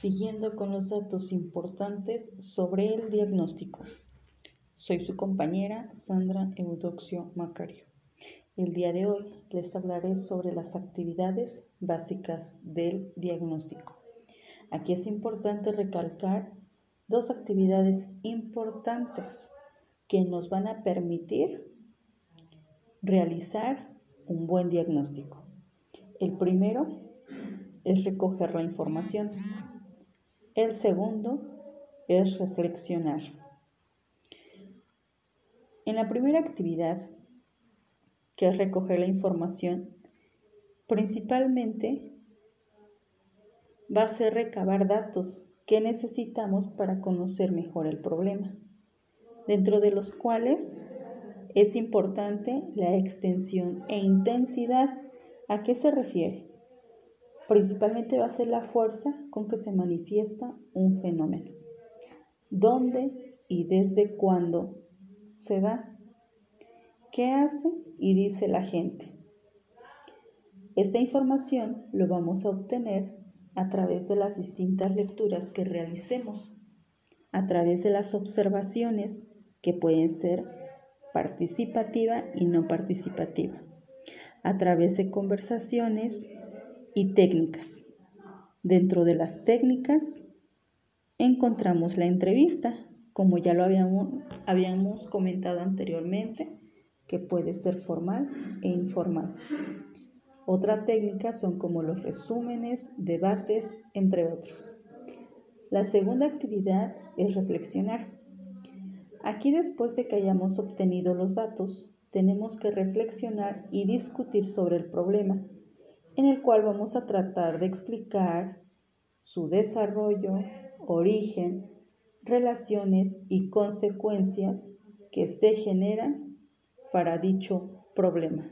siguiendo con los datos importantes sobre el diagnóstico. Soy su compañera Sandra Eudoxio Macario. El día de hoy les hablaré sobre las actividades básicas del diagnóstico. Aquí es importante recalcar dos actividades importantes que nos van a permitir realizar un buen diagnóstico. El primero es recoger la información. El segundo es reflexionar. En la primera actividad, que es recoger la información, principalmente va a ser recabar datos que necesitamos para conocer mejor el problema, dentro de los cuales es importante la extensión e intensidad. ¿A qué se refiere? Principalmente va a ser la fuerza con que se manifiesta un fenómeno. ¿Dónde y desde cuándo se da? ¿Qué hace y dice la gente? Esta información lo vamos a obtener a través de las distintas lecturas que realicemos, a través de las observaciones que pueden ser participativa y no participativa, a través de conversaciones y técnicas. Dentro de las técnicas encontramos la entrevista, como ya lo habíamos, comentado anteriormente, que puede ser formal e informal. Otra técnica son como los resúmenes, debates, entre otros. La segunda actividad es reflexionar. Aquí después de que hayamos obtenido los datos, tenemos que reflexionar y discutir sobre el problema en el cual vamos a tratar de explicar su desarrollo, origen, relaciones y consecuencias que se generan para dicho problema.